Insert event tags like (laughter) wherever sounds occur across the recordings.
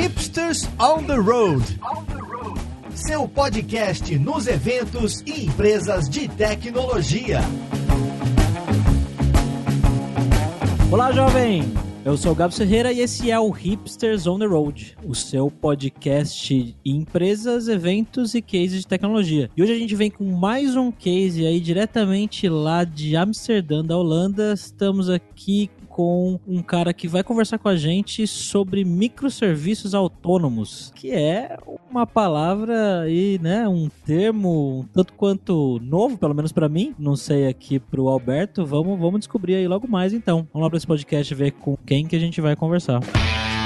Hipsters on the Road. Seu podcast nos eventos e empresas de tecnologia. Olá, jovem! Eu sou o Gabo Ferreira e esse é o Hipsters on the Road, o seu podcast empresas, eventos e cases de tecnologia. E hoje a gente vem com mais um case aí diretamente lá de Amsterdã, da Holanda. Estamos aqui com um cara que vai conversar com a gente sobre microserviços autônomos, que é uma palavra e, né, um termo tanto quanto novo, pelo menos para mim. Não sei aqui pro Alberto. Vamos, vamos descobrir aí logo mais então. Vamos lá para esse podcast ver com quem que a gente vai conversar. E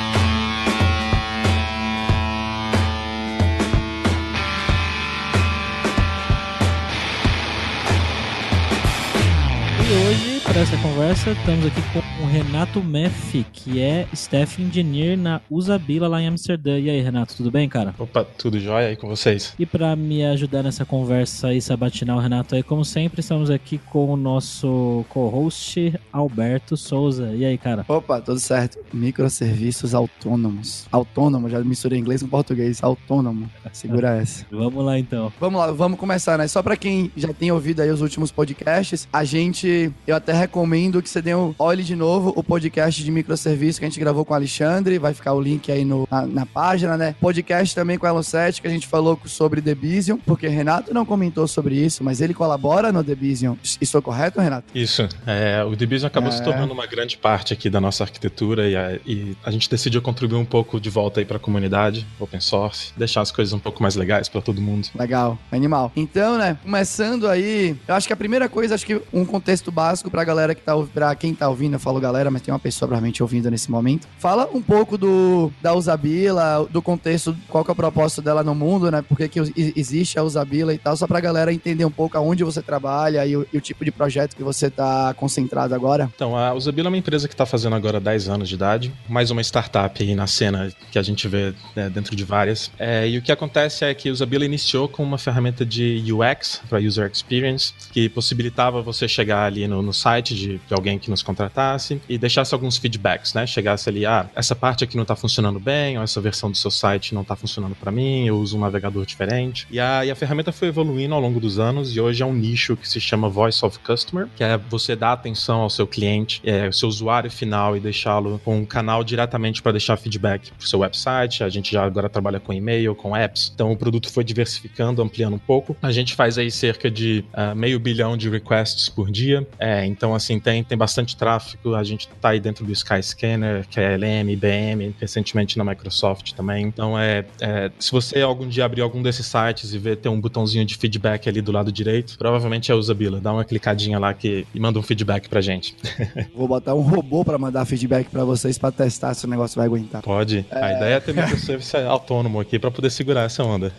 para essa conversa, estamos aqui com o Renato Meff, que é Staff Engineer na Usabila lá em Amsterdã. E aí, Renato, tudo bem, cara? Opa, tudo jóia aí com vocês? E para me ajudar nessa conversa e sabatinar o Renato aí, como sempre, estamos aqui com o nosso co-host Alberto Souza. E aí, cara? Opa, tudo certo. Microserviços autônomos. Autônomo, já misturei inglês com português. Autônomo. Segura (laughs) essa. Vamos lá então. Vamos lá, vamos começar, né? Só pra quem já tem ouvido aí os últimos podcasts, a gente, eu até recomendo que você dê um, olhe de novo o podcast de microserviços que a gente gravou com o Alexandre, vai ficar o link aí no, na, na página, né? Podcast também com o Elon 7, que a gente falou sobre Debizium, porque Renato não comentou sobre isso, mas ele colabora no Debizium. Estou correto, Renato? Isso. É, o Debizium acabou É. se tornando uma grande parte aqui da nossa arquitetura e a, e a gente decidiu contribuir um pouco de volta aí para a comunidade, open source, deixar as coisas um pouco mais legais para todo mundo. Legal, animal. Então, né, começando aí, eu acho que a primeira coisa, acho que um contexto básico pra galera que tá, pra quem tá ouvindo, eu falo galera, mas tem uma pessoa provavelmente ouvindo nesse momento. Fala um pouco do da Usabila, do contexto, qual que é o propósito dela no mundo, né, por que que existe a Usabila e tal, só pra galera entender um pouco aonde você trabalha e o, e o tipo de projeto que você tá concentrado agora. Então, a Usabila é uma empresa que está fazendo agora 10 anos de idade, mais uma startup aí na cena que a gente vê né, dentro de várias. É, e o que acontece é que a Usabila iniciou com uma ferramenta de UX, para User Experience, que possibilitava você chegar ali no, no site de, de alguém que nos contratasse e deixasse alguns feedbacks, né? Chegasse ali, ah, essa parte aqui não está funcionando bem, ou essa versão do seu site não está funcionando para mim, eu uso um navegador diferente. E a, e a ferramenta foi evoluindo ao longo dos anos e hoje é um nicho que se chama Voice of Customer, que é você dar atenção ao seu cliente, é, o seu usuário final e deixá-lo com um canal diretamente para deixar feedback para o seu website. A gente já agora trabalha com e-mail, com apps, então o produto foi diversificando, ampliando um pouco. A gente faz aí cerca de ah, meio bilhão de requests por dia, é, então assim tem, tem bastante tráfego. A gente tá aí dentro do Skyscanner, que é LM, IBM, recentemente na Microsoft também. Então é, é, se você algum dia abrir algum desses sites e ver ter um botãozinho de feedback ali do lado direito, provavelmente é a Usabila. Dá uma clicadinha lá que, e manda um feedback pra gente. (laughs) Vou botar um robô pra mandar feedback pra vocês pra testar se o negócio vai aguentar. Pode. A ideia é ter microservice (laughs) autônomo aqui pra poder segurar essa onda.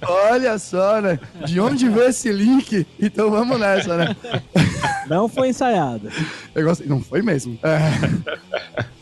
Olha só, né? De onde veio esse link? Então vamos nessa, né? Não (laughs) foi ensaiado. Eu gostei. Não foi mesmo. É. (laughs)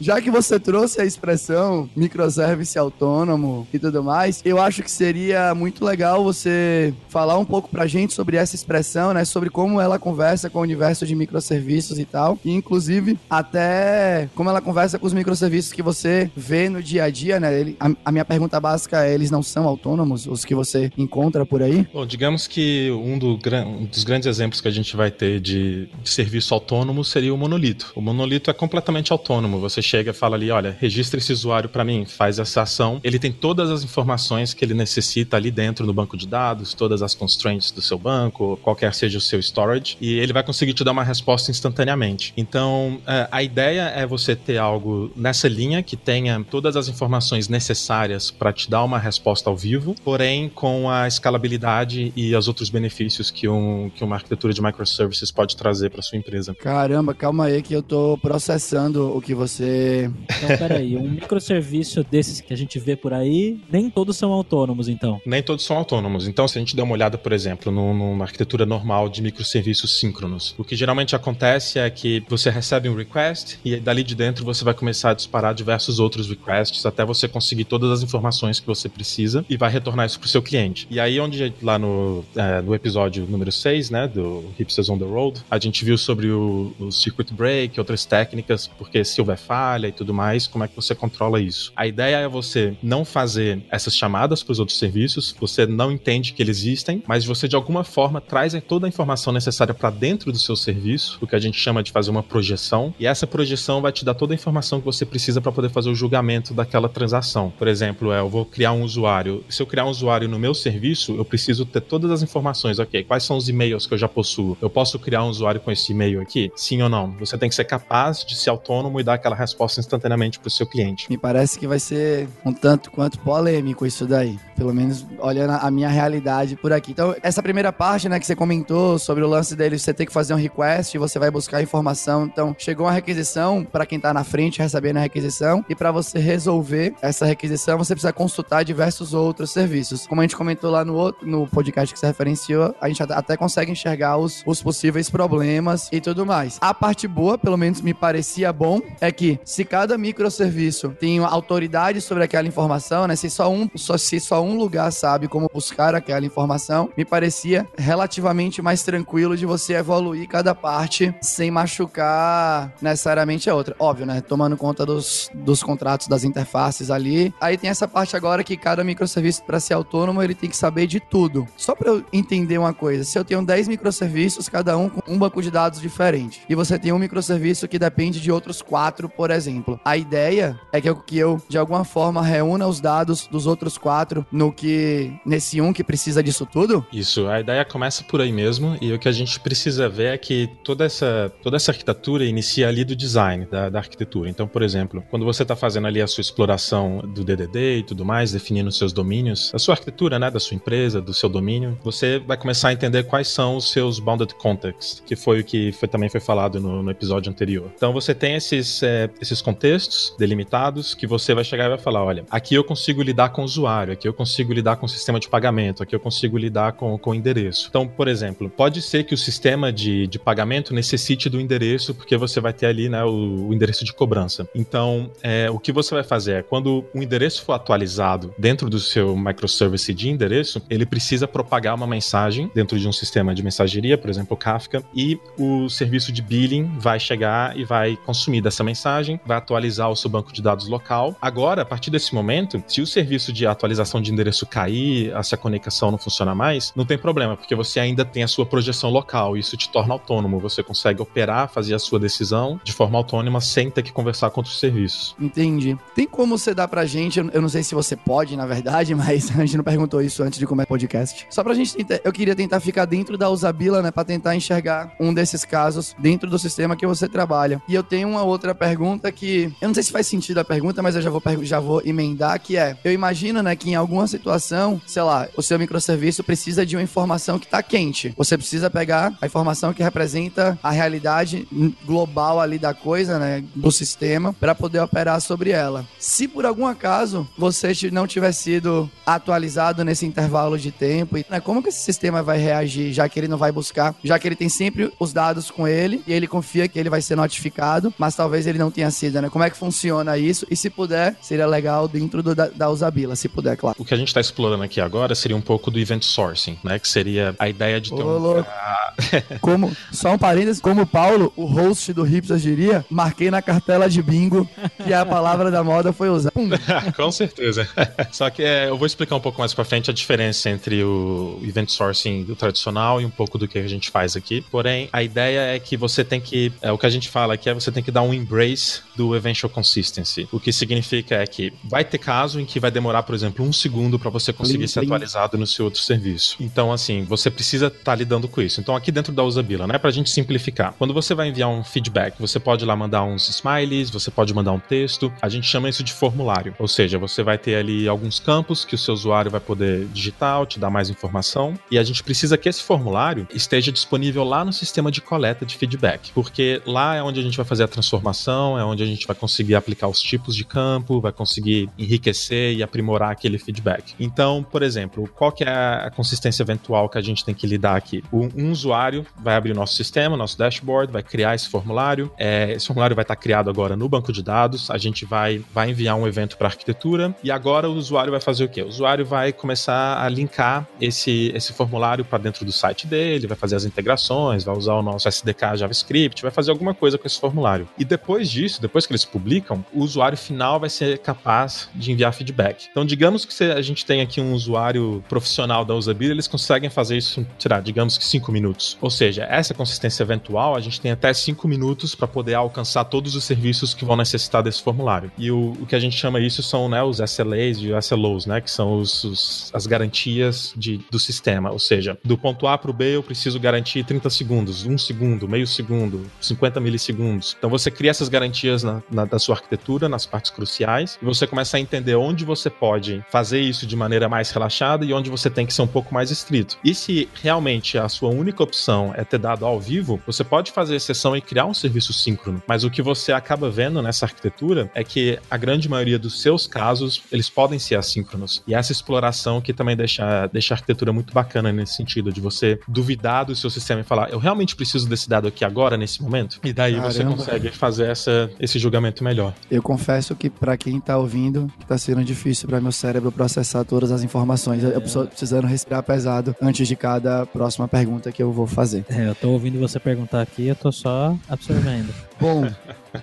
Já que você trouxe a expressão microservice autônomo e tudo mais, eu acho que seria muito legal você falar um pouco pra gente sobre essa expressão, né? Sobre como ela conversa com o universo de microserviços e tal. E, inclusive, até como ela conversa com os microserviços que você vê no dia a dia, né? Ele- a, a minha pergunta básica é: eles não são autônomos, os que você encontra por aí? Bom, digamos que um, do um dos grandes exemplos que a gente vai ter de, de serviço autônomo seria o monolito. O monolito é completamente autônomo. Você chega e fala ali, olha, registra esse usuário para mim, faz essa ação. Ele tem todas as informações que ele necessita ali dentro no banco de dados, todas as constraints do seu banco, qualquer seja o seu storage, e ele vai conseguir te dar uma resposta instantaneamente. Então, é, a ideia é você ter algo nessa linha que tenha todas as informações necessárias para te dar uma resposta ao vivo, porém com a escalabilidade e os outros benefícios que, um, que uma arquitetura de microservices pode trazer para sua empresa. Caramba, calma aí que eu tô processando o que você. Então, peraí, um microserviço desses que a gente vê por aí, nem todos são autônomos, então. Nem todos são autônomos. Então, se a gente der uma olhada, por exemplo, num- numa arquitetura normal de microserviços síncronos, o que geralmente acontece é que você recebe um request e dali de dentro você vai começar a disparar diversos outros requests até você conseguir todas as informações que você precisa e vai retornar isso para o seu cliente. E aí, onde lá no, é, no episódio número 6, né, do Hipsters on the Road, a gente viu sobre o, o circuit break, outras técnicas, porque Silverfire falha e tudo mais, como é que você controla isso? A ideia é você não fazer essas chamadas para os outros serviços, você não entende que eles existem, mas você de alguma forma traz toda a informação necessária para dentro do seu serviço, o que a gente chama de fazer uma projeção, e essa projeção vai te dar toda a informação que você precisa para poder fazer o julgamento daquela transação. Por exemplo, é, eu vou criar um usuário. Se eu criar um usuário no meu serviço, eu preciso ter todas as informações. Ok, quais são os e-mails que eu já possuo? Eu posso criar um usuário com esse e-mail aqui? Sim ou não? Você tem que ser capaz de ser autônomo e dar aquela resposta instantaneamente para o seu cliente. Me parece que vai ser um tanto quanto polêmico isso daí. Pelo menos olhando a minha realidade por aqui. Então, essa primeira parte, né, que você comentou sobre o lance dele, você ter que fazer um request você vai buscar informação. Então, chegou uma requisição para quem tá na frente recebendo a requisição e para você resolver essa requisição, você precisa consultar diversos outros serviços. Como a gente comentou lá no outro, no podcast que você referenciou, a gente até consegue enxergar os, os possíveis problemas e tudo mais. A parte boa, pelo menos me parecia bom, é que se cada microserviço tem autoridade sobre aquela informação, né, se só um, só, se só um lugar sabe como buscar aquela informação, me parecia relativamente mais tranquilo de você evoluir cada parte sem machucar necessariamente a outra. Óbvio, né? Tomando conta dos, dos contratos das interfaces ali. Aí tem essa parte agora que cada microserviço, para ser autônomo, ele tem que saber de tudo. Só para eu entender uma coisa, se eu tenho 10 microserviços, cada um com um banco de dados diferente, e você tem um microserviço que depende de outros quatro, por exemplo, a ideia é que eu, que eu de alguma forma, reúna os dados dos outros quatro no que nesse um que precisa disso tudo? Isso, a ideia começa por aí mesmo, e o que a gente precisa ver é que toda essa, toda essa arquitetura inicia ali do design da, da arquitetura. Então, por exemplo, quando você está fazendo ali a sua exploração do DDD e tudo mais, definindo seus domínios, a sua arquitetura, né, da sua empresa, do seu domínio, você vai começar a entender quais são os seus bounded contexts, que foi o que foi, também foi falado no, no episódio anterior. Então, você tem esses, é, esses contextos delimitados que você vai chegar e vai falar, olha, aqui eu consigo lidar com o usuário, aqui eu consigo lidar com o sistema de pagamento, aqui eu consigo lidar com, com o endereço. Então, por exemplo, pode ser que o sistema de, de pagamento necessite do endereço, porque você vai ter ali né, o, o endereço de cobrança. Então, é, o que você vai fazer é, quando o endereço for atualizado dentro do seu microservice de endereço, ele precisa propagar uma mensagem dentro de um sistema de mensageria, por exemplo, Kafka, e o serviço de billing vai chegar e vai consumir dessa mensagem, vai atualizar o seu banco de dados local. Agora, a partir desse momento, se o serviço de atualização de endereço cair, se a conexão não funciona mais, não tem problema, porque você ainda tem a sua projeção local, isso te torna autônomo, você consegue operar, fazer a sua decisão de forma autônoma sem ter que conversar com outros serviços. Entendi. Tem como você dar pra gente, eu não sei se você pode, na verdade, (laughs) mas a gente não perguntou isso antes de começar o podcast. Só pra gente tentar, eu queria tentar ficar dentro da Usabila, né, pra tentar enxergar um desses casos dentro do sistema que você trabalha. E eu tenho uma outra pergunta que, eu não sei se faz sentido a pergunta, mas eu já vou, já vou emendar, que é, eu imagino, né, que em alguma situação, sei lá, o seu microserviço precisa de uma informação que tá quente. Você precisa pegar a informação que representa a realidade global ali da coisa, né, do sistema, para poder operar sobre ela. Se por algum acaso você não tiver sido atualizado nesse intervalo de tempo, né, como que esse sistema vai reagir, já que ele não vai buscar, já que ele tem sempre os dados com ele e ele confia que ele vai ser notificado, mas talvez ele não tenha sido, né? Como é que funciona isso? E se puder, seria legal dentro do, da, da Usabila, se puder, claro. O que a gente está explorando aqui agora seria um pouco do event sourcing, né? Que seria a ideia de ter Ô, um... (laughs) como, só um parênteses, como o Paulo, o host do Hipsters diria, marquei na cartela de bingo que a palavra da moda foi usada. (laughs) Com certeza. (laughs) Só que é, eu vou explicar um pouco mais pra frente a diferença entre o event sourcing do tradicional e um pouco do que a gente faz aqui. Porém, a ideia é que você tem que, é, o que a gente fala aqui é você tem que dar um embrace do eventual consistency. O que significa é que vai ter caso em que vai demorar, por exemplo, um segundo para você conseguir ser atualizado no seu outro serviço. Então, assim, você precisa estar tá lidando com isso. Então, aqui dentro da Usabila, né, pra gente simplificar. Quando você vai enviar um feedback, você pode lá mandar uns smileys, você pode mandar um texto. A gente chama isso de formulário. Ou seja, você vai ter ali alguns campos que o seu usuário vai poder digitar, te dar mais informação. E a gente precisa que esse formulário esteja disponível lá no sistema de coleta de feedback. Porque lá é onde a gente vai fazer a transformação, é onde a gente vai conseguir aplicar os tipos de campo, vai conseguir enriquecer e aprimorar aquele feedback. Então, por exemplo, qual que é a consistência eventual que a gente tem que lidar aqui? Um usuário vai abrir o nosso sistema, nosso dashboard, vai criar esse formulário. É, esse formulário vai estar criado agora no banco de dados. A gente vai, vai enviar um evento para arquitetura e agora o usuário vai fazer o quê? O usuário vai começar a linkar esse, esse formulário para dentro do site dele, vai fazer as integrações, vai usar o nosso SDK JavaScript, vai fazer alguma coisa com esse formulário. E depois disso, isso, depois que eles publicam, o usuário final vai ser capaz de enviar feedback. Então, digamos que a gente tem aqui um usuário profissional da usability, eles conseguem fazer isso, será, digamos que 5 minutos. Ou seja, essa consistência eventual, a gente tem até 5 minutos para poder alcançar todos os serviços que vão necessitar desse formulário. E o, o que a gente chama isso são né, os SLAs e SLOs, né, que são os, os, as garantias de, do sistema. Ou seja, do ponto A para o B eu preciso garantir 30 segundos, 1 segundo, meio segundo, 50 milissegundos. Então você cria essas garantias na, na, da sua arquitetura, nas partes cruciais, e você começa a entender onde você pode fazer isso de maneira mais relaxada e onde você tem que ser um pouco mais estrito. E se realmente a sua única opção é ter dado ao vivo, você pode fazer exceção e criar um serviço síncrono. Mas o que você acaba vendo nessa arquitetura é que a grande maioria dos seus casos, eles podem ser assíncronos. E essa exploração que também deixa, deixa a arquitetura muito bacana nesse sentido, de você duvidar do seu sistema e falar, eu realmente preciso desse dado aqui agora, nesse momento? E daí Caramba. você consegue fazer essa, esse julgamento melhor. Eu confesso que para quem tá ouvindo, tá sendo difícil para meu cérebro processar todas as informações. É. Eu tô precisando respirar pesado antes de cada próxima pergunta que eu vou fazer. É, eu tô ouvindo você perguntar aqui, eu tô só absorvendo. Bom,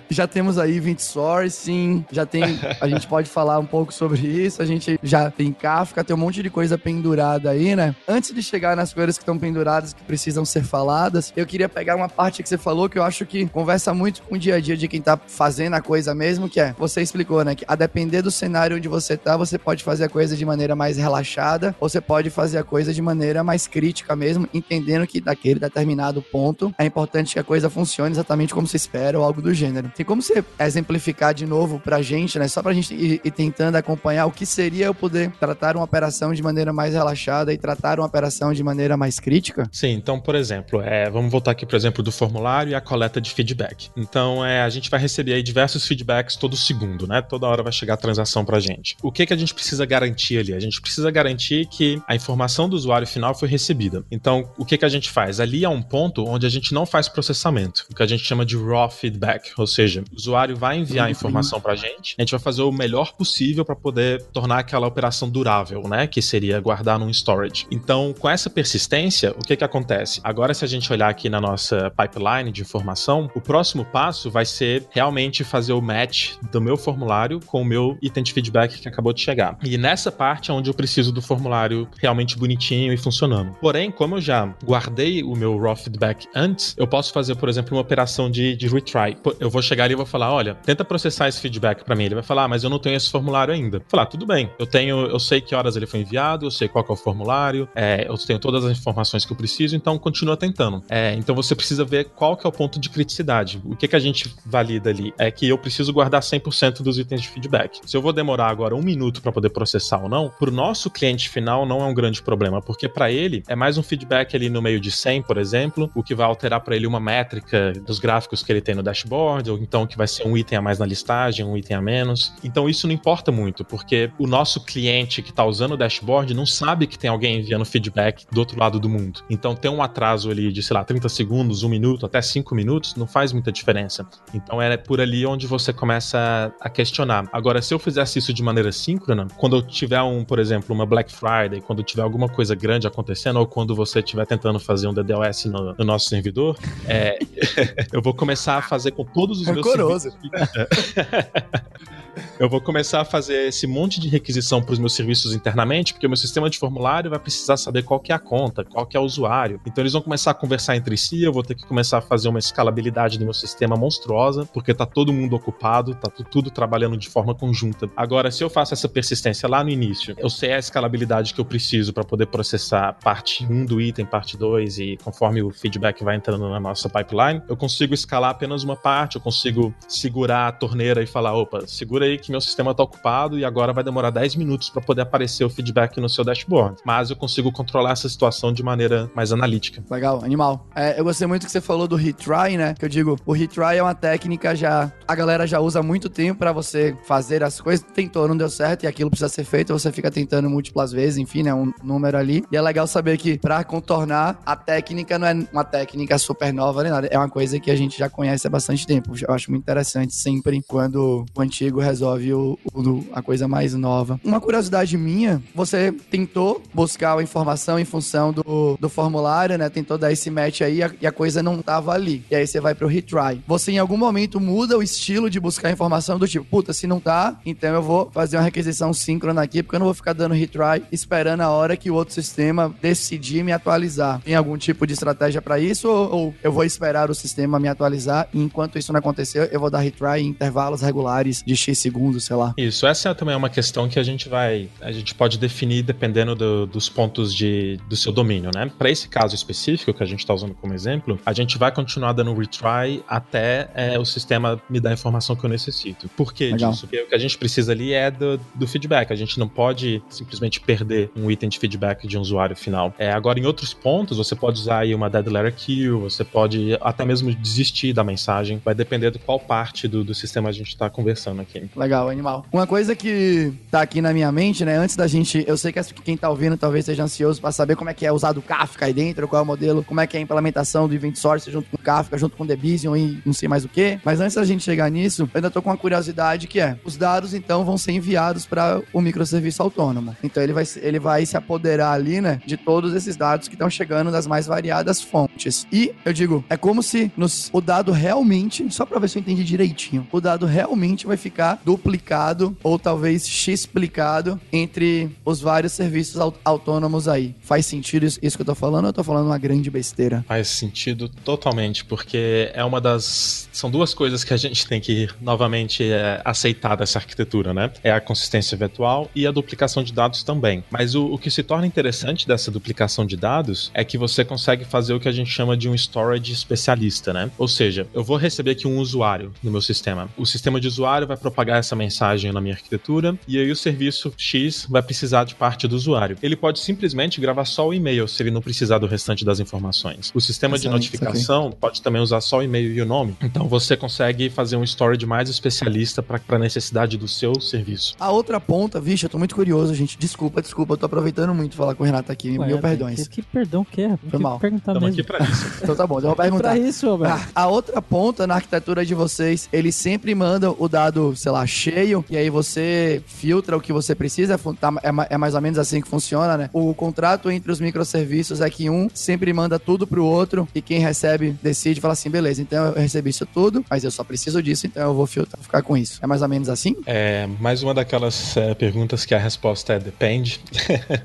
(laughs) já temos aí 20 sourcing, já tem. A gente pode falar um pouco sobre isso. A gente já tem Kafka, tem um monte de coisa pendurada aí, né? Antes de chegar nas coisas que estão penduradas, que precisam ser faladas, eu queria pegar uma parte que você falou que eu acho que conversa muito com o dia a dia de quem tá fazendo a coisa mesmo, que é, você explicou, né? Que a depender do cenário onde você tá, você pode fazer a coisa de maneira mais relaxada, ou você pode fazer a coisa de maneira mais crítica mesmo, entendendo que daquele determinado ponto é importante que a coisa funcione exatamente como se espera ou algo do gênero. Tem como você exemplificar de novo pra gente, né? Só pra gente ir, ir, tentando acompanhar o que seria eu poder tratar uma operação de maneira mais relaxada e tratar uma operação de maneira mais crítica? Sim, então, por exemplo, é, vamos voltar aqui, por exemplo, do formulário e a coleta de feedback. Então, é, a gente vai receber aí diversos feedbacks todo segundo, né? Toda hora vai chegar a transação pra gente. O que que a gente precisa garantir ali? A gente precisa garantir que a informação do usuário final foi recebida. Então, o que que a gente faz? Ali é um ponto onde a gente não faz processamento, o que a gente chama de raw feedback, seja, o usuário vai enviar a informação para a gente, a gente vai fazer o melhor possível para poder tornar aquela operação durável, né? Que seria guardar num storage. Então, com essa persistência, o que que acontece? Agora, se a gente olhar aqui na nossa pipeline de informação, o próximo passo vai ser realmente fazer o match do meu formulário com o meu item de feedback que acabou de chegar. E nessa parte é onde eu preciso do formulário realmente bonitinho e funcionando. Porém, como eu já guardei o meu raw feedback antes, eu posso fazer, por exemplo, uma operação de, de retry. Eu vou chegar ali e vou falar: olha, tenta processar esse feedback para mim. Ele vai falar: ah, mas eu não tenho esse formulário ainda. Vou falar: tudo bem, eu tenho, eu sei que horas ele foi enviado, eu sei qual é o formulário, é, eu tenho todas as informações que eu preciso, então continua tentando. É, então você precisa ver qual que é o ponto de criticidade. O que, que a gente valida ali é que eu preciso guardar 100% dos itens de feedback. Se eu vou demorar agora um minuto para poder processar ou não, para o nosso cliente final não é um grande problema, porque para ele é mais um feedback ali no meio de 100, por exemplo, o que vai alterar para ele uma métrica dos gráficos que ele tem no dashboard, ou então que vai ser um item a mais na listagem, um item a menos. Então isso não importa muito, porque o nosso cliente que está usando o dashboard não sabe que tem alguém enviando feedback do outro lado do mundo. Então ter um atraso ali de, sei lá, 30 segundos, um minuto, até 5 minutos, não faz muita diferença. Então é por ali onde você começa a questionar. Agora, se eu fizesse isso de maneira síncrona, quando eu tiver um, por exemplo, uma Black Friday, quando tiver alguma coisa grande acontecendo, ou quando você estiver tentando fazer um DDoS no, no nosso servidor, é, (laughs) eu vou começar a fazer com todos os meus Rancoroso. (laughs) eu vou começar a fazer esse monte de requisição para os meus serviços internamente, porque o meu sistema de formulário vai precisar saber qual que é a conta, qual que é o usuário. Então eles vão começar a conversar entre si, eu vou ter que começar a fazer uma escalabilidade do meu sistema monstruosa, porque tá todo mundo ocupado, tá tudo trabalhando de forma conjunta. Agora, se eu faço essa persistência lá no início, eu sei a escalabilidade que eu preciso para poder processar parte 1 do item, parte 2 e conforme o feedback vai entrando na nossa pipeline, eu consigo escalar apenas uma parte, eu consigo segurar a torneira e falar, opa, segura aí que meu sistema está ocupado e agora vai demorar 10 minutos para poder aparecer o feedback no seu dashboard. Mas eu consigo controlar essa situação de maneira mais analítica. Legal, animal. É, eu gostei muito que você falou do retry, né? Que eu digo, o retry é uma técnica já a galera já usa há muito tempo para você fazer as coisas. Tentou, não deu certo e aquilo precisa ser feito, você fica tentando múltiplas vezes, enfim, né? Um número ali. E é legal saber que para contornar a técnica não é uma técnica super nova nem nada, é uma coisa que a gente já conhece há bastante tempo. Eu acho muito interessante sempre quando o antigo resolve só viu o, a coisa mais nova. Uma curiosidade minha, você tentou buscar a informação em função do, do formulário, né? Tentou dar esse match aí e a coisa não tava ali. E aí você vai pro retry. Você em algum momento muda o estilo de buscar informação do tipo, puta, se não tá, então eu vou fazer uma requisição síncrona aqui, porque eu não vou ficar dando retry esperando a hora que o outro sistema decidir me atualizar. Tem algum tipo de estratégia para isso ou, ou, eu vou esperar o sistema me atualizar e enquanto isso não acontecer, eu vou dar retry em intervalos regulares de X segundos, sei lá. Isso, essa é também uma questão que a gente vai, a gente pode definir dependendo do, dos pontos de, do seu domínio, né? Para esse caso específico que a gente está usando como exemplo, a gente vai continuar dando retry até é, o sistema me dar a informação que eu necessito. Por que Legal. disso? Porque o que a gente precisa ali é do, do feedback. A gente não pode simplesmente perder um item de feedback de um usuário final. É, agora, em outros pontos, você pode usar aí uma dead letter queue, você pode até mesmo desistir da mensagem. Vai depender de qual parte do, do sistema a gente está conversando aqui. Legal, animal. Uma coisa que tá aqui na minha mente, né? Antes da gente. Eu sei que quem tá ouvindo talvez seja ansioso para saber como é que é usado o Kafka aí dentro, qual é o modelo, como é que é a implementação do Event Source junto com o Kafka, junto com o Debizium e não sei mais o que. Mas antes da gente chegar nisso, eu ainda tô com uma curiosidade que é: os dados então vão ser enviados para o microserviço autônomo. Então ele vai, ele vai se apoderar ali, né, de todos esses dados que estão chegando das mais variadas fontes. E eu digo, é como se nos, o dado realmente, só para ver se eu entendi direitinho, o dado realmente vai ficar duplicado ou talvez x-plicado entre os vários serviços autônomos aí. Faz sentido isso, isso que eu tô falando ou eu tô falando uma grande besteira? Faz sentido totalmente, porque é uma das. São duas coisas que a gente tem que novamente é, aceitar dessa arquitetura, né? É a consistência eventual e a duplicação de dados também. Mas o, o que se torna interessante dessa duplicação de dados é que você consegue fazer o que a gente chama de um storage especialista, né? Ou seja, eu vou receber aqui um usuário no meu sistema. O sistema de usuário vai propagar essa mensagem na minha arquitetura e aí o serviço X vai precisar de parte do usuário. Ele pode simplesmente gravar só o e-mail se ele não precisar do restante das informações. O sistema Excelente, de notificação pode também usar só o e-mail e o nome. Então você consegue fazer um storage mais especialista para a necessidade do seu serviço. A outra ponta, vixe, eu tô muito curioso, gente. Desculpa, desculpa, eu tô aproveitando muito falar com o Renato aqui. Ué, Mil perdões. Que, que perdão que é? Foi mal. Perguntar Estamos mesmo. aqui pra isso. (laughs) então tá bom, eu vou perguntar. pra isso, Roberto. Ah, a outra ponta na arquitetura de vocês, eles sempre mandam o dado, sei lá, cheio, e aí você filtra o que você precisa. Tá, é, é mais ou menos assim que funciona, né? O contrato entre os microserviços é que um sempre manda tudo pro outro e quem recebe decide fala assim: beleza, então eu recebi isso tudo, mas eu só preciso disso, então eu vou filtrar, ficar com isso. É mais ou menos assim? É mais uma daquelas é, perguntas que a resposta é depende.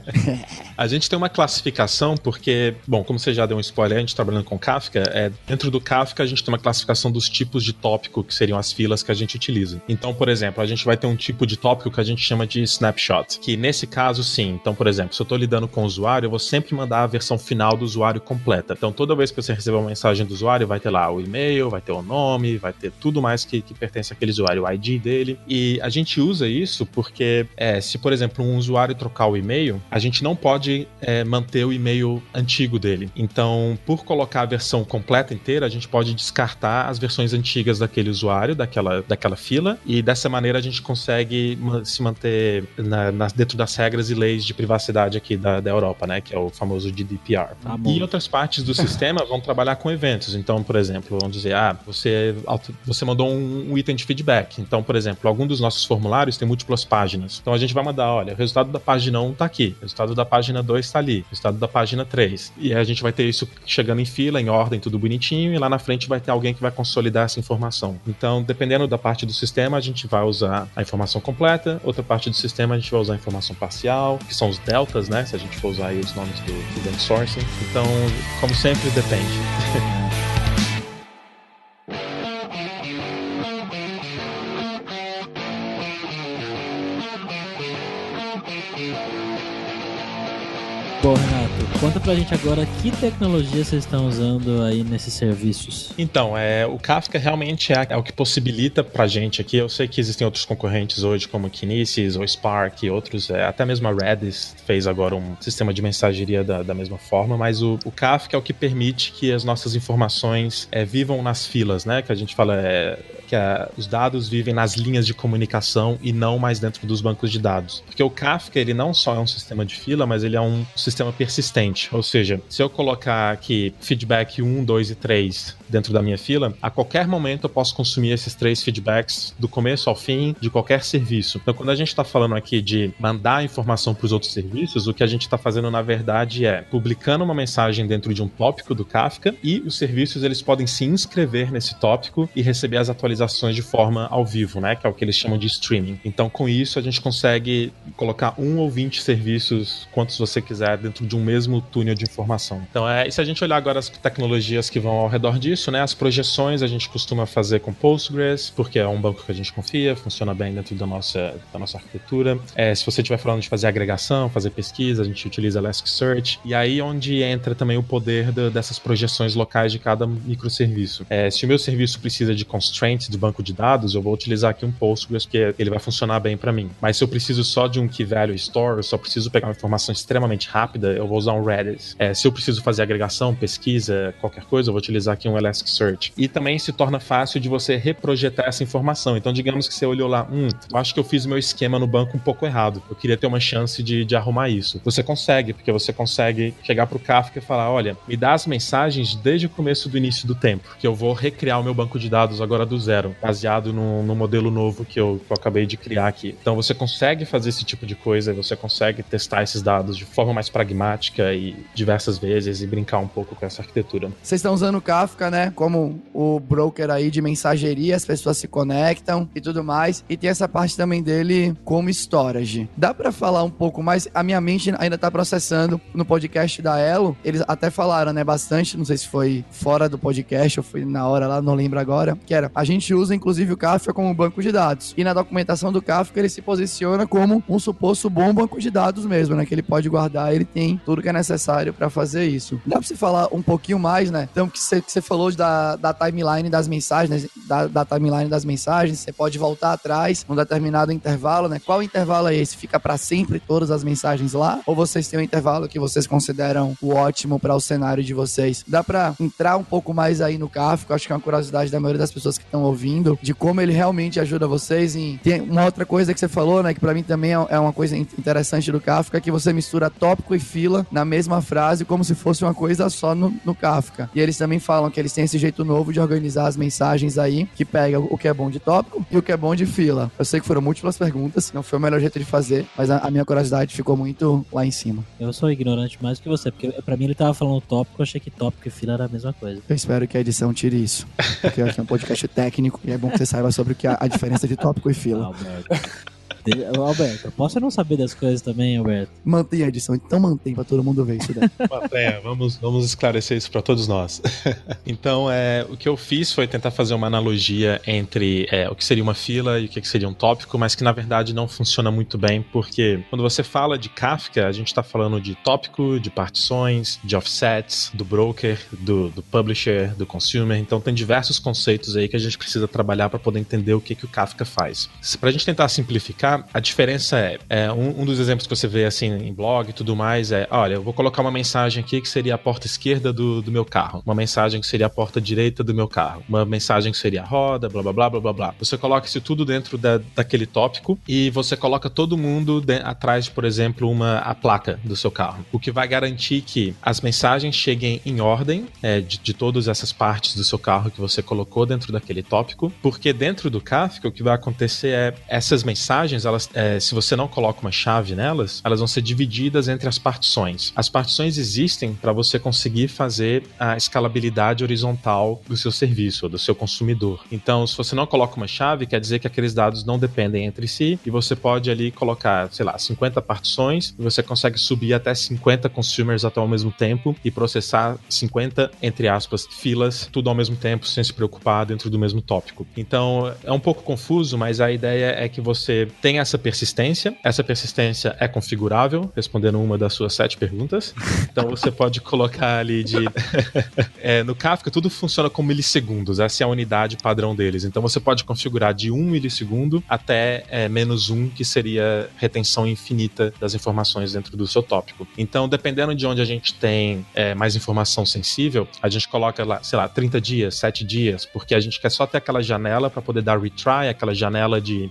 (laughs) a gente tem uma classificação porque, bom, como você já deu um spoiler, a gente trabalhando com Kafka, é, dentro do Kafka a gente tem uma classificação dos tipos de tópico que seriam as filas que a gente utiliza. Então, por exemplo, a gente vai ter um tipo de tópico que a gente chama de snapshot, que nesse caso sim. Então, por exemplo, se eu estou lidando com o usuário, eu vou sempre mandar a versão final do usuário completa. Então, toda vez que você receber uma mensagem do usuário, vai ter lá o e-mail, vai ter o nome, vai ter tudo mais que, que pertence àquele usuário, o ID dele. E a gente usa isso porque, é, se por exemplo um usuário trocar o e-mail, a gente não pode é, manter o e-mail antigo dele. Então, por colocar a versão completa inteira, a gente pode descartar as versões antigas daquele usuário, daquela, daquela fila, e dessa maneira a gente consegue se manter na, na, dentro das regras e leis de privacidade aqui da, da Europa, né? Que é o famoso GDPR. Tá e outras partes do sistema vão trabalhar com eventos. Então, por exemplo, vamos dizer, ah, você, você mandou um, um item de feedback. Então, por exemplo, algum dos nossos formulários tem múltiplas páginas. Então a gente vai mandar, olha, o resultado da página 1 tá aqui, o resultado da página 2 tá ali, o resultado da página 3. E a gente vai ter isso chegando em fila, em ordem, tudo bonitinho, e lá na frente vai ter alguém que vai consolidar essa informação. Então, dependendo da parte do sistema, a gente vai usar a informação completa, outra parte do sistema a gente vai usar a informação parcial, que são os deltas, né? Se a gente for usar aí os nomes do, do event sourcing. Então, como sempre, depende. (laughs) Bom, Renato, conta pra gente agora que tecnologia vocês estão usando aí nesses serviços. Então, é, o Kafka realmente é, é, o que possibilita pra gente aqui. Eu sei que existem outros concorrentes hoje, como Kinesis ou Spark e outros, é, até mesmo a Redis fez agora um sistema de mensageria da, da mesma forma, mas o, o, Kafka é o que permite que as nossas informações é, vivam nas filas, né? Que a gente fala é que os dados vivem nas linhas de comunicação e não mais dentro dos bancos de dados. Porque o Kafka, ele não só é um sistema de fila, mas ele é um sistema persistente. Ou seja, se eu colocar aqui feedback 1, 2 e 3 dentro da minha fila, a qualquer momento eu posso consumir esses três feedbacks do começo ao fim de qualquer serviço. Então, quando a gente está falando aqui de mandar informação para os outros serviços, o que a gente está fazendo na verdade é publicando uma mensagem dentro de um tópico do Kafka e os serviços eles podem se inscrever nesse tópico e receber as atualizações de forma ao vivo, né? Que é o que eles chamam de streaming. Então, com isso, a gente consegue colocar um ou vinte serviços, quantos você quiser, dentro de um mesmo túnel de informação. Então, é, e se a gente olhar agora as tecnologias que vão ao redor disso, né? As projeções a gente costuma fazer com Postgres, porque é um banco que a gente confia, funciona bem dentro da nossa, da nossa arquitetura. É, se você estiver falando de fazer agregação, fazer pesquisa, a gente utiliza Elasticsearch. E aí onde entra também o poder do, dessas projeções locais de cada microserviço. É, se o meu serviço precisa de constraints de banco de dados, eu vou utilizar aqui um Postgres, que ele vai funcionar bem para mim. Mas se eu preciso só de um Key Value Store, eu só preciso pegar uma informação extremamente rápida, eu vou usar um Redis. É, se eu preciso fazer agregação, pesquisa, qualquer coisa, eu vou utilizar aqui um Elasticsearch. E também se torna fácil de você reprojetar essa informação. Então, digamos que você olhou lá, hum, eu acho que eu fiz meu esquema no banco um pouco errado. Eu queria ter uma chance de, de arrumar isso. Você consegue, porque você consegue chegar pro Kafka e falar: olha, me dá as mensagens desde o começo do início do tempo, que eu vou recriar o meu banco de dados agora do zero, baseado no, no modelo novo que eu, que eu acabei de criar aqui. Então você consegue fazer esse tipo de coisa, você consegue testar esses dados de forma mais pragmática e diversas vezes e brincar um pouco com essa arquitetura. Vocês estão usando o Kafka, né? Como o broker aí de mensageria, as pessoas se conectam e tudo mais. E tem essa parte também dele como storage. Dá para falar um pouco mais? A minha mente ainda tá processando no podcast da Elo. Eles até falaram, né, bastante, não sei se foi fora do podcast ou foi na hora lá, não lembro agora, que era, a gente usa inclusive o Kafka como banco de dados. E na documentação do Kafka ele se posiciona como um suposto bom banco de dados mesmo, né, que ele pode guardar, ele tem tudo que é necessário para fazer isso. Dá pra você falar um pouquinho mais, né? Então, que você, que você falou da, da timeline das mensagens, da, da timeline das mensagens, você pode voltar atrás num determinado intervalo, né? Qual intervalo é esse? Fica para sempre todas as mensagens lá? Ou vocês têm um intervalo que vocês consideram o ótimo para o cenário de vocês? Dá para entrar um pouco mais aí no Kafka? Acho que é uma curiosidade da maioria das pessoas que estão ouvindo, de como ele realmente ajuda vocês em... Tem uma outra coisa que você falou, né? Que para mim também é, é uma coisa interessante do Kafka, que você mistura tópico e fila na mesma frase, como se fosse uma coisa só no, no Kafka. E eles também falam que eles têm esse jeito novo de organizar as mensagens aí, que pega o que é bom de tópico e o que é bom de fila. Eu sei que foram múltiplas perguntas, não foi o melhor jeito de fazer, mas a, a minha curiosidade ficou muito lá em cima. Eu sou ignorante mais que você, porque pra mim ele tava falando tópico, eu achei que tópico e fila era a mesma coisa. Eu espero que a edição tire isso, porque aqui é um podcast técnico e é bom que você saiba sobre o que é a diferença de tópico e fila. Alberto. Alberto, posso não saber das coisas também, Alberto? Mantém a edição, então mantém pra todo mundo ver isso daí. (laughs) Mantenha, vamos, vamos esclarecer isso para todos nós. (laughs) então, é, o que eu fiz foi tentar fazer uma analogia entre é, o que seria uma fila e o que seria um tópico, mas que na verdade não funciona muito bem, porque quando você fala de Kafka, a gente está falando de tópico, de partições, de offsets, do broker, do, do publisher, do consumer. Então, tem diversos conceitos aí que a gente precisa trabalhar para poder entender o que, que o Kafka faz. Para a gente tentar simplificar, a diferença é, é um, um, dos exemplos que você vê assim em blog e tudo mais é, olha, eu vou colocar uma mensagem aqui que seria a porta esquerda do, do meu carro, uma mensagem que seria a porta direita do meu carro, uma mensagem que seria a roda, blá blá blá blá blá blá. Você coloca isso tudo dentro da, daquele tópico e você coloca todo mundo de, atrás, por exemplo, uma a placa do seu carro, o que vai garantir que as mensagens cheguem em ordem é, de, de todas essas partes do seu carro que você colocou dentro daquele tópico, porque dentro do Kafka o que vai acontecer é essas mensagens elas, é, se você não coloca uma chave nelas, elas vão ser divididas entre as partições. As partições existem para você conseguir fazer a escalabilidade horizontal do seu serviço, do seu consumidor. Então, se você não coloca uma chave, quer dizer que aqueles dados não dependem entre si e você pode ali colocar, sei lá, 50 partições e você consegue subir até 50 consumers até ao mesmo tempo e processar 50, entre aspas, filas, tudo ao mesmo tempo, sem se preocupar dentro do mesmo tópico. Então, é um pouco confuso, mas a ideia é que você tem tem essa persistência. Essa persistência é configurável, respondendo uma das suas sete perguntas. Então você pode colocar ali de. (laughs) é, no Kafka, tudo funciona com milissegundos. Essa é a unidade padrão deles. Então você pode configurar de 1 milissegundo até é, menos 1, que seria retenção infinita das informações dentro do seu tópico. Então, dependendo de onde a gente tem é, mais informação sensível, a gente coloca lá, sei lá, 30 dias, 7 dias, porque a gente quer só ter aquela janela para poder dar retry, aquela janela de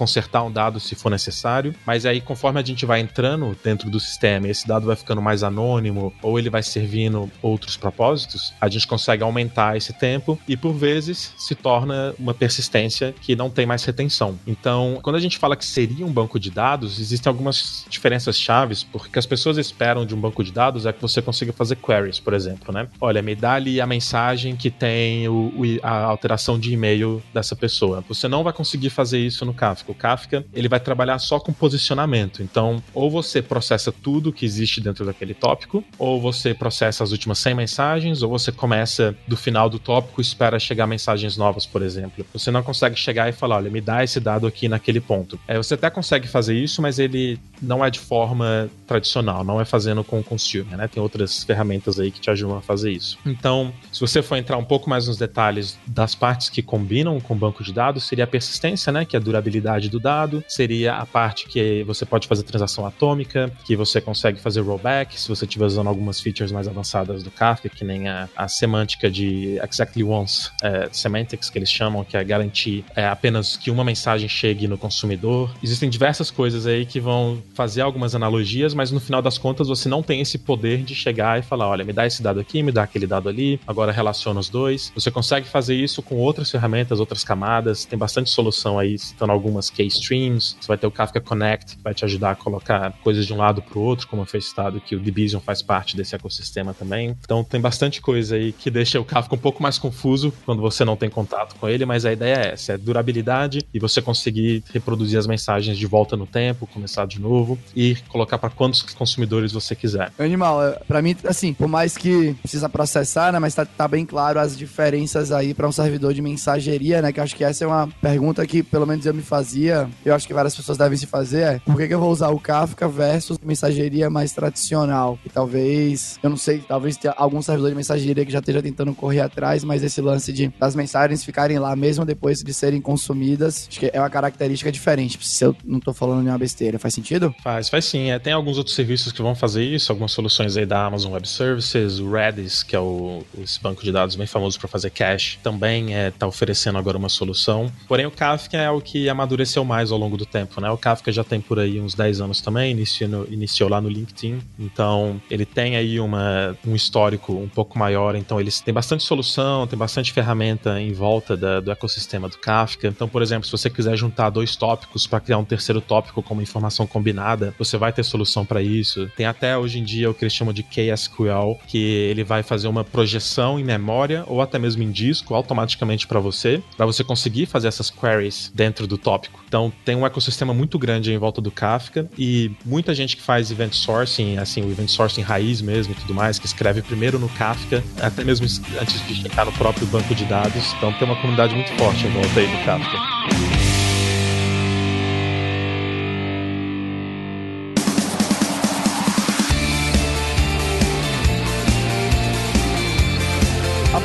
consertar um dado se for necessário. Mas aí, conforme a gente vai entrando dentro do sistema e esse dado vai ficando mais anônimo ou ele vai servindo outros propósitos, a gente consegue aumentar esse tempo e, por vezes, se torna uma persistência que não tem mais retenção. Então, quando a gente fala que seria um banco de dados, existem algumas diferenças chaves, porque as pessoas esperam de um banco de dados é que você consiga fazer queries, por exemplo, né? Olha, me dá ali a mensagem que tem o, o, a alteração de e-mail dessa pessoa. Você não vai conseguir fazer isso no Kafka. O Kafka, ele vai trabalhar só com posicionamento. Então, ou você processa tudo que existe dentro daquele tópico, ou você processa as últimas 100 mensagens, ou você começa do final do tópico e espera chegar mensagens novas, por exemplo. Você não consegue chegar e falar, olha, me dá esse dado aqui naquele ponto. É, você até consegue fazer isso, mas ele não é de forma tradicional, não é fazendo com o consumer, né? Tem outras ferramentas aí que te ajudam a fazer isso. Então, se você for entrar um pouco mais nos detalhes das partes que combinam com o banco de dados, seria a persistência, né? Que é a durabilidade do dado, seria a parte que você pode fazer transação atômica, que você consegue fazer rollback se você estiver usando algumas features mais avançadas do Kafka, que nem a, a semântica de exactly once é, semantics, que eles chamam, que é garantir é, apenas que uma mensagem chegue no consumidor. Existem diversas coisas aí que vão fazer algumas analogias, mas no final das contas você não tem esse poder de chegar e falar: olha, me dá esse dado aqui, me dá aquele dado ali, agora relaciona os dois. Você consegue fazer isso com outras ferramentas, outras camadas, tem bastante solução aí, citando algumas K-Streams, você vai ter o Kafka Connect, que vai te ajudar a colocar coisas de um lado para o outro, como foi citado que o Division faz parte desse ecossistema também. Então tem bastante coisa aí que deixa o Kafka um pouco mais confuso quando você não tem contato com ele, mas a ideia é essa, é durabilidade e você conseguir reproduzir as mensagens de volta no tempo, começar de novo e colocar para quantos consumidores você quiser. Animal, é, para mim, assim, por mais que precisa processar, né, mas tá, tá bem claro as diferenças aí para um servidor de mensageria, né, que acho que essa é uma pergunta que pelo menos eu me fazia mensageria, eu acho que várias pessoas devem se fazer é por que, que eu vou usar o Kafka versus mensageria mais tradicional? E talvez, eu não sei, talvez tenha algum servidor de mensageria que já esteja tentando correr atrás, mas esse lance de das mensagens ficarem lá mesmo depois de serem consumidas, acho que é uma característica diferente. Se eu não tô falando nenhuma besteira, faz sentido? Faz, faz sim. É, tem alguns outros serviços que vão fazer isso, algumas soluções aí da Amazon Web Services, o Redis, que é o, esse banco de dados bem famoso para fazer cache, também é, tá oferecendo agora uma solução. Porém, o Kafka é o que amadureceu cresceu mais ao longo do tempo, né? O Kafka já tem por aí uns 10 anos também, iniciou, iniciou lá no LinkedIn, então ele tem aí uma, um histórico um pouco maior, então eles têm bastante solução, tem bastante ferramenta em volta da, do ecossistema do Kafka. Então, por exemplo, se você quiser juntar dois tópicos para criar um terceiro tópico com uma informação combinada, você vai ter solução para isso. Tem até hoje em dia o que eles chamam de KSQL, que ele vai fazer uma projeção em memória ou até mesmo em disco automaticamente para você, para você conseguir fazer essas queries dentro do tópico. Então tem um ecossistema muito grande em volta do Kafka e muita gente que faz event sourcing, assim, o event sourcing raiz mesmo e tudo mais, que escreve primeiro no Kafka, até mesmo antes de chegar no próprio banco de dados. Então tem uma comunidade muito forte em volta aí do Kafka.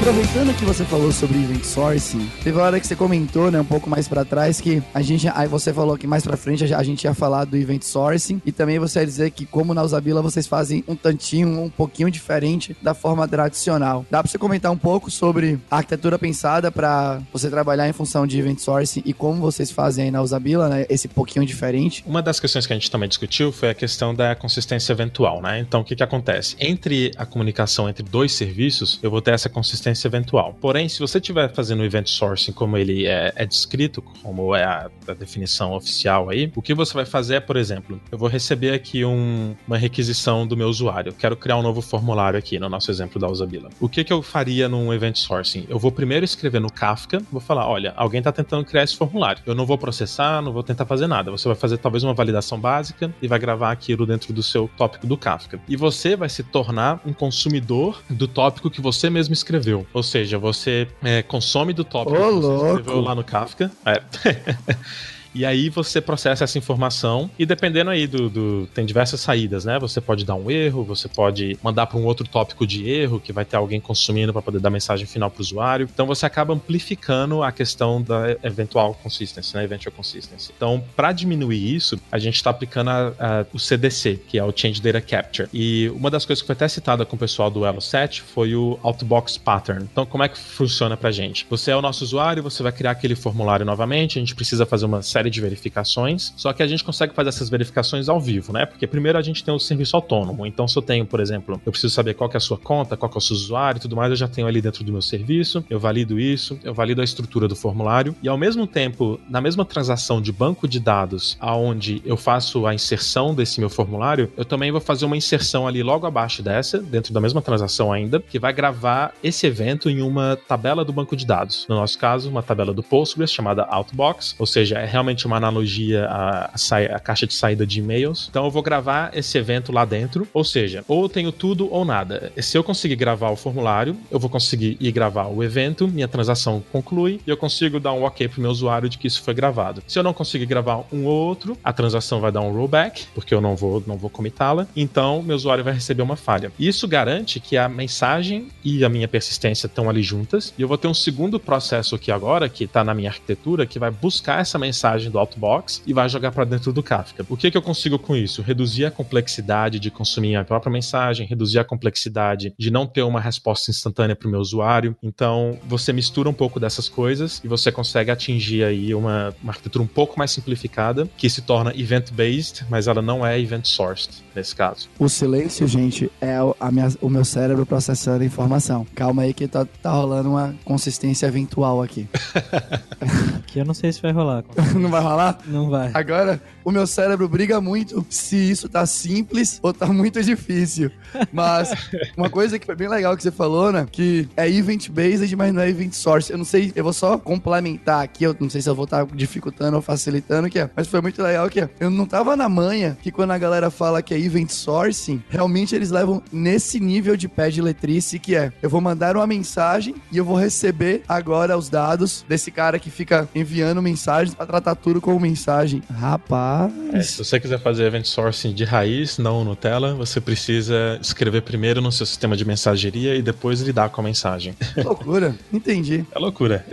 Aproveitando que você falou sobre event sourcing, teve uma hora que você comentou, né, um pouco mais para trás que a gente, aí você falou que mais para frente a gente ia falar do event sourcing e também você ia dizer que como na Usabila vocês fazem um tantinho, um pouquinho diferente da forma tradicional. Dá para você comentar um pouco sobre a arquitetura pensada para você trabalhar em função de event sourcing e como vocês fazem aí na Usabila, né, esse pouquinho diferente? Uma das questões que a gente também discutiu foi a questão da consistência eventual, né? Então o que que acontece? Entre a comunicação entre dois serviços, eu vou ter essa consistência eventual. Porém, se você estiver fazendo o event sourcing como ele é, é descrito, como é a, a, definição oficial aí, o que você vai fazer é, por exemplo, eu vou receber aqui um, uma requisição do meu usuário. Eu quero criar um novo formulário aqui no nosso exemplo da Usabila. O que, que eu faria num event sourcing? Eu vou primeiro escrever no Kafka, vou falar, olha, alguém está tentando criar esse formulário. Eu não vou processar, não vou tentar fazer nada. Você vai fazer talvez uma validação básica e vai gravar aquilo dentro do seu tópico do Kafka. E você vai se tornar um consumidor do tópico que você mesmo escreveu. Ou seja, você é, consome do tópico Ô, que você escreveu lá no Kafka. É. (laughs) E aí você processa essa informação e dependendo aí do, do tem diversas saídas, né? Você pode dar um erro, você pode mandar para um outro tópico de erro que vai ter alguém consumindo para poder dar mensagem final para o usuário. Então você acaba amplificando a questão da eventual consistency, né? Eventual consistency. Então, para diminuir isso, a gente está aplicando a, a, o CDC, que é o Change Data Capture. E uma das coisas que foi até citada com o pessoal do Elo 7 foi o Outbox Pattern. Então, como é que funciona pra gente? Você é o nosso usuário, você vai criar aquele formulário novamente, a gente precisa fazer uma série de verificações, só que a gente consegue fazer essas verificações ao vivo, né? Porque primeiro a gente tem o serviço autônomo. Então, se eu tenho, por exemplo, eu preciso saber qual é a sua conta, qual é o seu usuário e tudo mais, eu já tenho ali dentro do meu serviço, eu valido isso, eu valido a estrutura do formulário e ao mesmo tempo, na mesma transação de banco de dados, aonde eu faço a inserção desse meu formulário, eu também vou fazer uma inserção ali logo abaixo dessa, dentro da mesma transação ainda, que vai gravar esse evento em uma tabela do banco de dados. No nosso caso, uma tabela do Postgres chamada Outbox, ou seja, é realmente uma analogia à, à, caixa de saída de e-mails. Então eu vou gravar esse evento lá dentro, ou seja, ou tenho tudo ou nada. Se eu conseguir gravar o formulário, eu vou conseguir ir gravar o evento, minha transação conclui e eu consigo dar um ok pro meu usuário de que isso foi gravado. Se eu não conseguir gravar um ou outro, a transação vai dar um rollback, porque eu não vou, não vou comitá-la, então meu usuário vai receber uma falha. Isso garante que a mensagem e a minha persistência estão ali juntas, e eu vou ter um segundo processo aqui agora, que está na minha arquitetura, que vai buscar essa mensagem do Outbox e vai jogar para dentro do Kafka. O que, que eu consigo com isso? Reduzir a complexidade de consumir a própria mensagem, reduzir a complexidade de não ter uma resposta instantânea para o meu usuário. Então, você mistura um pouco dessas coisas e você consegue atingir aí uma, uma arquitetura um pouco mais simplificada, que se torna event-based, mas ela não é event-sourced nesse caso. O silêncio, gente, é minha, o meu cérebro processando informação. Calma aí que tá, tá rolando uma consistência eventual aqui. (laughs) eu não sei se vai rolar. (laughs) não vai rolar? Não vai. Agora, o meu cérebro briga muito se isso tá simples ou tá muito difícil. Mas (laughs) uma coisa que foi bem legal que você falou, né? Que é event-based, mas não é event-source. Eu não sei, eu vou só complementar aqui, eu não sei se eu vou estar tá dificultando ou facilitando, que é, mas foi muito legal que é, eu não tava na manha que quando a galera fala que é event sourcing, realmente eles levam nesse nível de pé de letrice que é, eu vou mandar uma mensagem e eu vou receber agora os dados desse cara que fica enviando mensagens para tratar tudo como mensagem. Rapaz. É, se você quiser fazer event sourcing de raiz, não Nutella, você precisa escrever primeiro no seu sistema de mensageria e depois lidar com a mensagem. Loucura. Entendi. É loucura.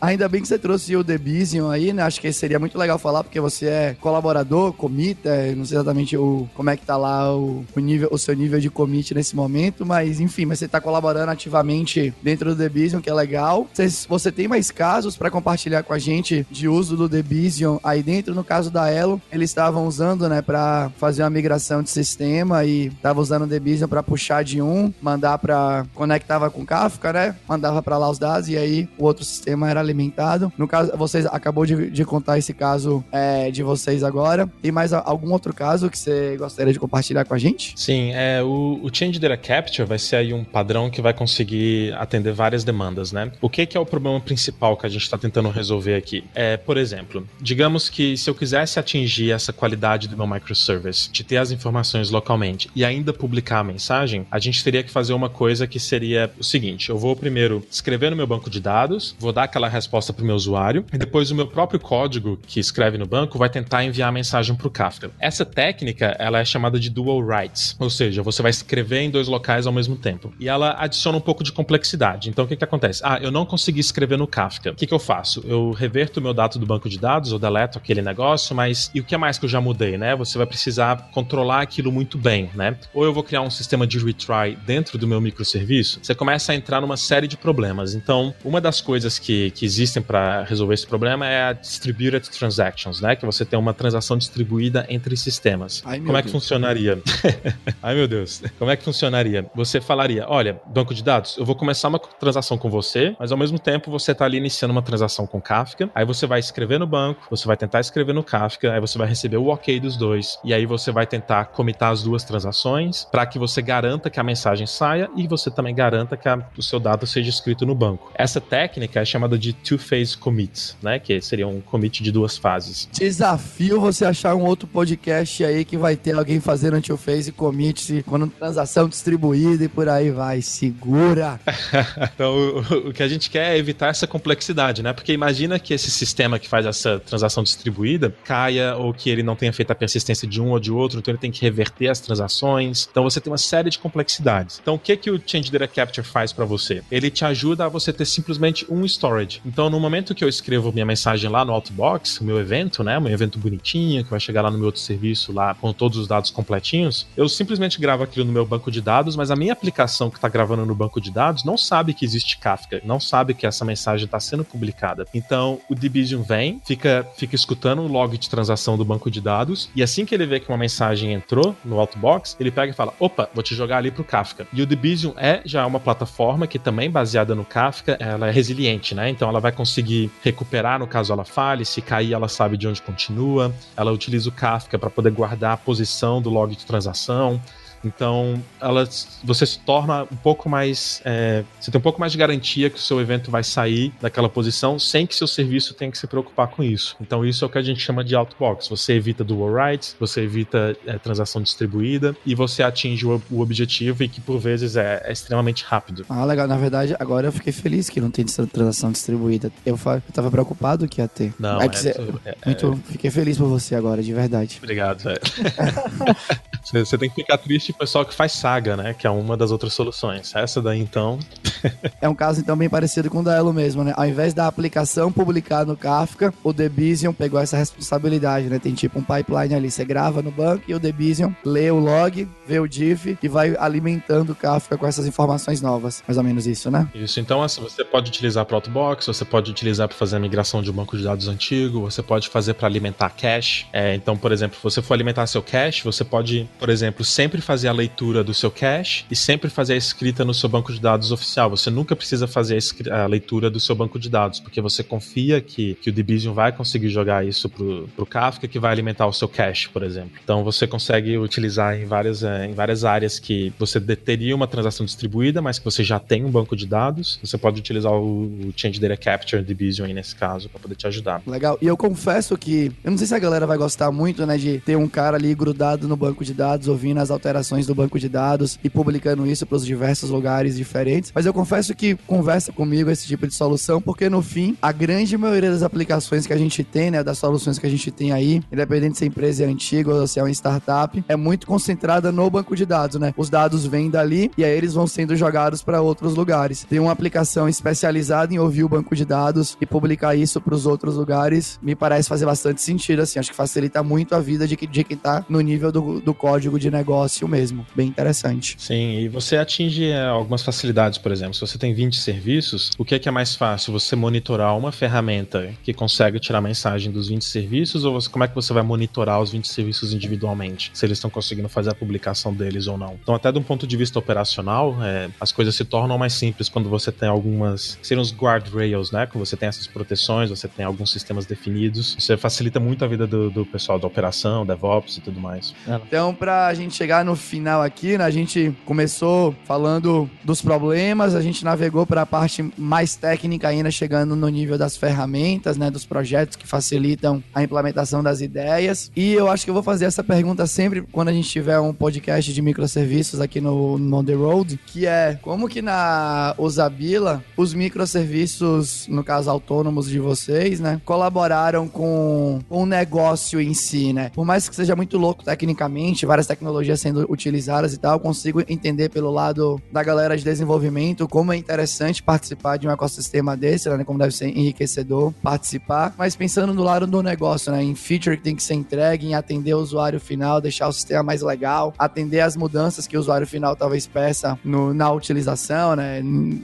Ainda bem que você trouxe o Debizion aí, né? Acho que seria muito legal falar porque você é colaborador, comita, não sei exatamente o, como é que tá lá o, o, nível, o seu nível de commit nesse momento, mas enfim, mas você tá colaborando ativamente dentro do Debizion, que é legal. Você, você tem mais casos para compartilhar com a gente de uso do Debizion aí dentro? No caso da Elo, eles estavam usando, né, para fazer uma migração de sistema e estavam usando o Debizion para puxar de um, mandar para conectava com Kafka, né? Mandava para lá os dados e aí o outro sistema era alimentado. No caso, vocês acabou de, de contar esse caso é, de vocês agora. Tem mais algum outro caso que você gostaria de compartilhar com a gente? Sim, é, o, o Change Data Capture vai ser aí um padrão que vai conseguir atender várias demandas, né? O que, que é o problema principal que a gente está tentando resolver aqui? É, por exemplo, digamos que se eu quisesse atingir essa qualidade do meu microservice, de ter as informações localmente e ainda publicar a mensagem, a gente teria que fazer uma coisa que seria o seguinte: eu vou primeiro escrever no meu banco de dados, vou dar aquela resposta para o meu usuário, e depois o meu próprio código que escreve no banco vai tentar enviar a mensagem para o Kafka. Essa técnica ela é chamada de dual writes, ou seja, você vai escrever em dois locais ao mesmo tempo. E ela adiciona um pouco de complexidade. Então o que, que acontece? Ah, eu não consegui escrever no Kafka. O que, que eu faço? Eu reverto o meu dado do banco de dados, ou deleto aquele negócio, mas e o que é mais que eu já mudei, né? Você vai precisar controlar aquilo muito bem, né? Ou eu vou criar um sistema de retry dentro do meu microserviço, você começa a entrar numa série de problemas. Então, uma das coisas que, que existem para resolver esse problema é a distributed transactions, né? Que você tem uma transação distribuída entre sistemas. Ai, Como é que funcionaria? (laughs) Ai, meu Deus. Como é que funcionaria? Você falaria, olha, banco de dados, eu vou começar uma transação com você, mas ao mesmo tempo você está ali iniciando uma transação com Kafka, aí você vai escrever no banco, você vai tentar escrever no Kafka, aí você vai receber o ok dos dois, e aí você vai tentar comitar as duas transações para que você garanta que a mensagem saia e você também garanta que a, o seu dado seja escrito no banco. Essa técnica é chamada de two-phase commit, né? Que seria um commit de duas fases. Desafio você achar um outro podcast aí que vai ter alguém fazendo two-phase commit quando transação distribuída e por aí vai. Segura! (laughs) então, o, o, que a gente quer é evitar essa complexidade, né? Porque imagina que esse sistema que faz essa transação distribuída caia ou que ele não tenha feito a persistência de um ou de outro, então ele tem que reverter as transações. Então você tem uma série de complexidades. Então o que que o Change Data Capture faz para você? Ele te ajuda a você ter simplesmente um storage. Então no momento que eu escrevo minha mensagem lá no Outbox, o meu evento, né, meu evento bonitinho que vai chegar lá no meu outro serviço lá com todos os dados completinhos, eu simplesmente gravo aquilo no meu banco de dados, mas a minha aplicação que está gravando no banco de dados não sabe que existe Kafka, não sabe que essa mensagem está sendo publicada. Então o Debizium vem, fica, fica escutando o log de transação do banco de dados e assim que ele vê que uma mensagem entrou no Outbox, ele pega e fala: opa, vou te jogar ali pro Kafka. E o Debizium é já uma plataforma que também baseada no Kafka, ela é resiliente, né? Então ela vai conseguir recuperar no caso ela fale, se cair ela sabe de onde continua, ela utiliza o Kafka para poder guardar a posição do log de transação. Então, ela, você se torna um pouco mais. É, você tem um pouco mais de garantia que o seu evento vai sair daquela posição sem que seu serviço tenha que se preocupar com isso. Então, isso é o que a gente chama de outbox. Você evita dual writes, você evita é, transação distribuída e você atinge o, o objetivo e que por vezes é, é, extremamente rápido. Ah, legal. Na verdade, agora eu fiquei feliz que não tem transação distribuída. Eu, eu tava preocupado que ia ter. Não, é, é, você, é, muito, fiquei feliz por você agora, de verdade. Obrigado, velho. (laughs) você tem que ficar triste existe pessoal que faz saga, né? Que é uma das outras soluções. Essa daí, então. (laughs) é um caso, então, bem parecido com o da Elo mesmo, né? Ao invés da aplicação publicar no Kafka, o Debizium pegou essa responsabilidade, né? Tem tipo um pipeline ali. Você grava no banco e o Debizium lê o log, vê o diff e vai alimentando o Kafka com essas informações novas. Mais ou menos isso, né? Isso. Então, assim, você pode utilizar para Outbox, você pode utilizar para fazer a migração de um banco de dados antigo, você pode fazer para alimentar cache. É, então, por exemplo, se você for alimentar seu cache, você pode, por exemplo, sempre fazer a leitura do seu cache e sempre fazer a escrita no seu banco de dados oficial. Você nunca precisa fazer a, a leitura do seu banco de dados, porque você confia que, que o Debizium vai conseguir jogar isso pro, pro Kafka, que vai alimentar o seu cache, por exemplo. Então você consegue utilizar em várias, é, em várias áreas que você teria uma transação distribuída, mas que você já tem um banco de dados. Você pode utilizar o, o Change Data Capture Debizium aí nesse caso para poder te ajudar. Legal. E eu confesso que eu não sei se a galera vai gostar muito, né, de ter um cara ali grudado no banco de dados ouvindo as alterações do banco de dados e publicando isso para os diversos lugares diferentes. Mas eu confesso que conversa comigo esse tipo de solução, porque no fim, a grande maioria das aplicações que a gente tem, né, das soluções que a gente tem aí, independente se a empresa é antiga ou se é uma startup, é muito concentrada no banco de dados, né? Os dados vêm dali e aí eles vão sendo jogados para outros lugares. Tem uma aplicação especializada em ouvir o banco de dados e publicar isso para os outros lugares, me parece fazer bastante sentido, assim. Acho que facilita muito a vida de, de quem está no nível do, do código de negócio mesmo. Bem interessante. Sim, e você atinge é, algumas facilidades, por exemplo. Se você tem 20 serviços, o que é que é mais fácil? Você monitorar uma ferramenta que consegue tirar mensagem dos 20 serviços ou você, como é que você vai monitorar os 20 serviços individualmente? Se eles estão conseguindo fazer a publicação deles ou não. Então, até de um ponto de vista operacional, é, as coisas se tornam mais simples quando você tem algumas, seriam os guardrails, né? Quando você tem essas proteções, você tem alguns sistemas definidos. Você facilita muito a vida do, do pessoal da operação, DevOps e tudo mais. Então, pra gente chegar no final aqui, né? A gente começou falando dos problemas, a gente navegou para a parte mais técnica ainda, chegando no nível das ferramentas, né? Dos projetos que facilitam a implementação das ideias. E eu acho que eu vou fazer essa pergunta sempre quando a gente tiver um podcast de microserviços aqui no, no On The Road, que é como que na Usabila os microserviços, no caso autônomos de vocês, né? Colaboraram com, o negócio em si, né? Por mais que seja muito louco tecnicamente, várias tecnologias sendo utilizadas e tal, consigo entender pelo lado da galera de desenvolvimento como é interessante participar de um ecossistema desse, né? Como deve ser enriquecedor participar. Mas pensando no lado do negócio, né? Em feature que tem que ser entregue, em atender o usuário final, deixar o sistema mais legal, atender as mudanças que o usuário final talvez peça no, na utilização, né?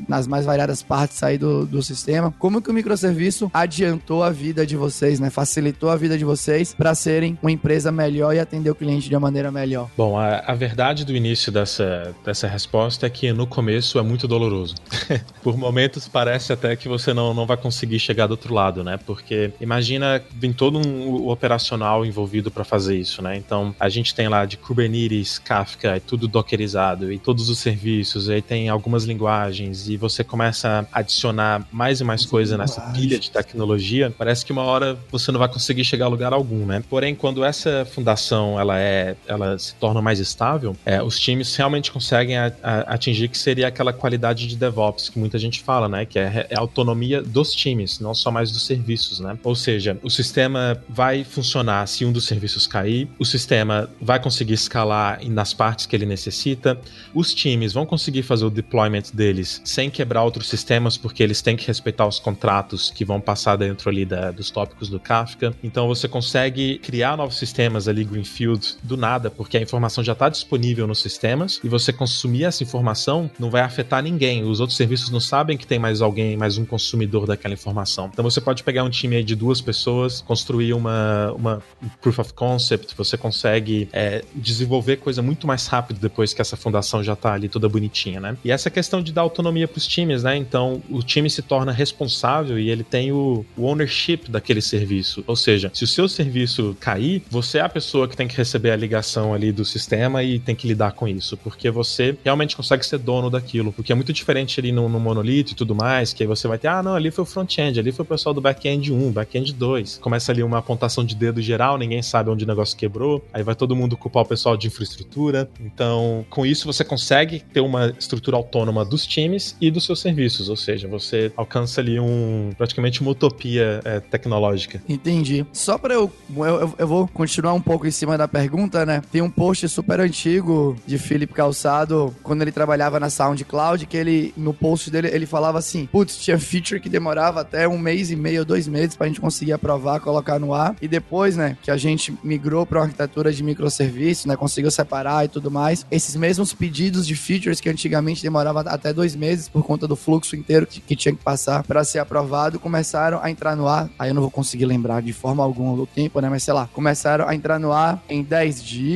Nas mais variadas partes aí do, do sistema. Como que o microserviço adiantou a vida de vocês, né? Facilitou a vida de vocês para serem uma empresa melhor e atender o cliente de uma maneira melhor? Bom, a, a verdade do início dessa, dessa resposta é que no começo é muito doloroso. (laughs) Por momentos parece até que você não, não vai conseguir chegar do outro lado, né? Porque imagina, vem todo um operacional envolvido para fazer isso, né? Então a gente tem lá de Kubernetes, Kafka, é tudo dockerizado e todos os serviços, aí tem algumas linguagens e você começa a adicionar mais e mais coisa nessa pilha de tecnologia. Parece que uma hora você não vai conseguir chegar a lugar algum, né? Porém, quando essa fundação ela é, ela se torna mais estável, é, os times realmente conseguem a, a, atingir que seria aquela qualidade de DevOps que muita gente fala, né? Que é, é a autonomia dos times, não só mais dos serviços, né? Ou seja, o sistema vai funcionar se um dos serviços cair, o sistema vai conseguir escalar nas partes que ele necessita, os times vão conseguir fazer o deployment deles sem quebrar outros sistemas, porque eles têm que respeitar os contratos que vão passar dentro ali da, dos tópicos do Kafka. Então você consegue criar novos sistemas ali, Greenfield, do nada, porque a informação já está disponível nos sistemas e você consumir essa informação não vai afetar ninguém. Os outros serviços não sabem que tem mais alguém, mais um consumidor daquela informação. Então você pode pegar um time de duas pessoas, construir uma, uma proof of concept, você consegue é, desenvolver coisa muito mais rápido depois que essa fundação já está ali toda bonitinha, né? E essa questão de dar autonomia para os times, né? Então o time se torna responsável e ele tem o, o ownership daquele serviço. Ou seja, se o seu serviço cair, você é a pessoa que tem que receber a ligação ali do sistema e tem que lidar com isso, porque você realmente consegue ser dono daquilo, porque é muito diferente ali no, no monolito e tudo mais, que aí você vai ter, ah, não, ali foi o front-end, ali foi o pessoal do back-end 1, back-end 2. Começa ali uma apontação de dedo geral, ninguém sabe onde o negócio quebrou, aí vai todo mundo culpar o pessoal de infraestrutura. Então, com isso você consegue ter uma estrutura autônoma dos times e dos seus serviços, ou seja, você alcança ali um praticamente uma utopia é, tecnológica. Entendi. Só para eu, eu, eu vou continuar um pouco em cima da pergunta, né? Tem um post super antigo de Felipe Calçado quando ele trabalhava na SoundCloud que ele no post dele ele falava assim, putz, tinha feature que demorava até um mês e meio, dois meses pra gente conseguir aprovar, colocar no ar e depois, né, que a gente migrou para uma arquitetura de microserviços, né, conseguiu separar e tudo mais. Esses mesmos pedidos de features que antigamente demorava até dois meses por conta do fluxo inteiro que, que tinha que passar para ser aprovado, começaram a entrar no ar. Aí eu não vou conseguir lembrar de forma alguma do tempo, né? Mas sei lá, começaram a entrar no ar em 10 dias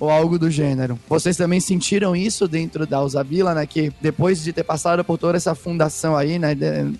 ou algo do gênero. Vocês também sentiram isso dentro da Usabila, né? Que depois de ter passado por toda essa fundação aí, né?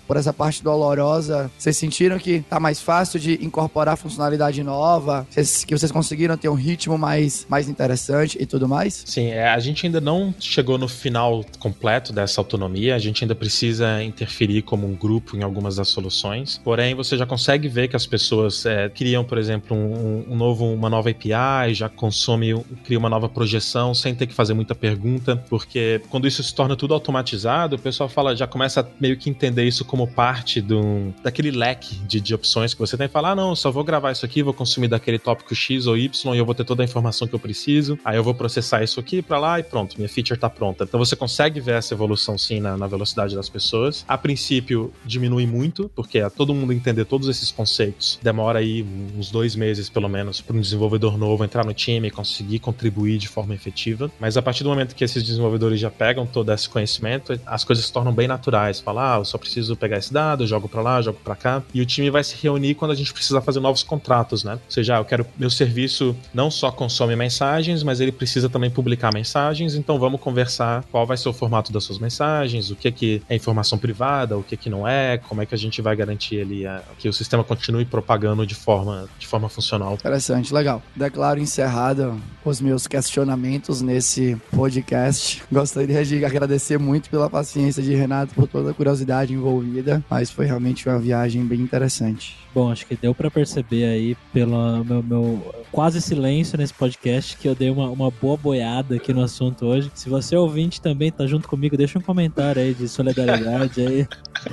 Por essa parte dolorosa, vocês sentiram que tá mais fácil de incorporar funcionalidade nova? Que vocês conseguiram ter um ritmo mais, mais interessante e tudo mais? Sim, é, a gente ainda não chegou no final completo dessa autonomia, a gente ainda precisa interferir como um grupo em algumas das soluções. Porém, você já consegue ver que as pessoas é, criam, por exemplo, um, um, novo, uma nova API, já consome, cria uma nova projeção sem ter que fazer muita pergunta, porque quando isso se torna tudo automatizado, o pessoal fala, já começa a meio que entender isso como parte do, daquele leque de, de opções que você tem. Falar, ah, não, só vou gravar isso aqui, vou consumir daquele tópico X ou Y e eu vou ter toda a informação que eu preciso. Aí eu vou processar isso aqui para lá e pronto, minha feature tá pronta. Então você consegue ver essa evolução sim na, na velocidade das pessoas. A princípio, diminui muito, porque a todo mundo entender todos esses conceitos demora aí uns dois meses pelo menos para um desenvolvedor novo entrar no time e conseguir contribuir de forma efetiva. Mas a partir do momento que esses desenvolvedores já pegam todo esse conhecimento, as coisas se tornam bem naturais. Falar, ah, eu só preciso pegar esse dado, jogo para lá, jogo para cá. E o time vai se reunir quando a gente precisar fazer novos contratos, né? Ou seja, ah, eu quero meu serviço não só consome mensagens, mas ele precisa também publicar mensagens. Então vamos conversar qual vai ser o formato das suas mensagens, o que é que é informação privada, o que é que não é, como é que a gente vai garantir ali a, que o sistema continue propagando de forma, de forma funcional. Interessante, legal. Declaro encerrado os meus questionamentos nesse podcast. Gostaria de agradecer muito pela paciência de Renato, por toda a curiosidade envolvida, mas foi realmente uma viagem bem interessante. Bom, acho que deu para perceber aí pelo meu, meu, quase silêncio nesse podcast que eu dei uma, uma boa boiada aqui no assunto hoje. Se você ouvinte também tá junto comigo, deixa um comentário aí de solidariedade aí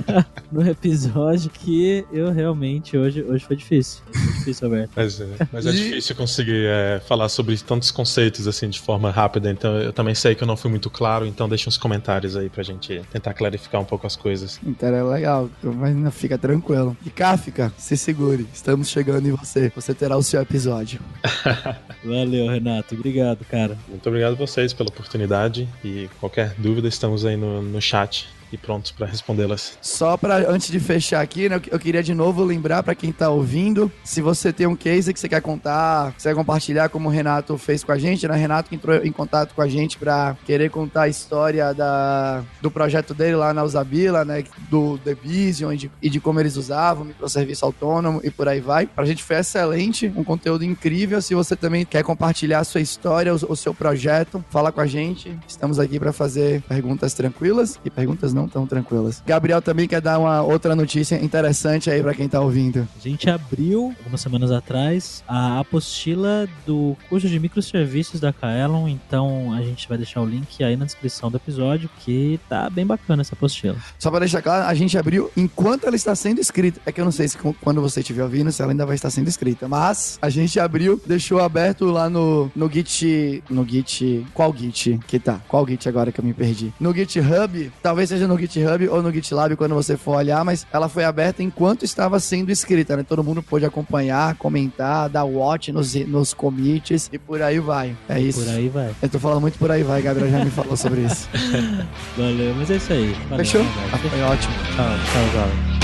(laughs) no episódio que eu realmente hoje, hoje foi difícil. Foi difícil, Alberto. Mas é, mas é difícil conseguir é, falar sobre tantos conceitos assim de forma rápida, então eu também sei que eu não fui muito claro, então deixa uns comentários aí pra gente tentar clarificar um pouco as coisas. Então é legal, mas não fica tranquilo. E Kafka, se segure, estamos chegando em você. Você terá o seu episódio. (laughs) Valeu, Renato. Obrigado, cara. Muito obrigado a vocês pela oportunidade e qualquer dúvida estamos aí no, no chat e prontos para respondê-las. Só para antes de fechar aqui, né, eu queria de novo lembrar para quem tá ouvindo, se você tem um case que você quer contar, que você quer compartilhar como o Renato fez com a gente, né? Renato que entrou em contato com a gente para querer contar a história da, do projeto dele lá na Usabila, né, do The Vision e de, e de como eles usavam microserviço autônomo e por aí vai. Pra gente foi excelente, um conteúdo incrível. Se você também quer compartilhar a sua história, o, o seu projeto, fala com a gente. Estamos aqui para fazer perguntas tranquilas e perguntas não tão tranquilas. Gabriel também quer dar uma outra notícia interessante aí para quem tá ouvindo. A gente abriu, algumas semanas atrás, a apostila do curso de microserviços da Kaelon, então a gente vai deixar o link aí na descrição do episódio, que tá bem bacana essa apostila. Só para deixar claro, a gente abriu enquanto ela está sendo escrita. É que eu não sei se quando você estiver ouvindo, se ela ainda vai estar sendo escrita, mas a gente abriu, deixou aberto lá no, no Git, no Git, qual Git que tá? Qual Git agora que eu me perdi? No GitHub, talvez seja no GitHub ou no GitLab quando você for olhar, mas ela foi aberta enquanto estava sendo escrita, né? Todo mundo pôde acompanhar, comentar, dar watch nos, nos commits e por aí vai. É isso. Por aí vai. Eu tô falando muito por aí vai, Gabriel já me falou sobre isso. (laughs) Valeu, mas é isso aí. Valeu, Fechou? Ah, foi ótimo. Tchau, tchau, tchau.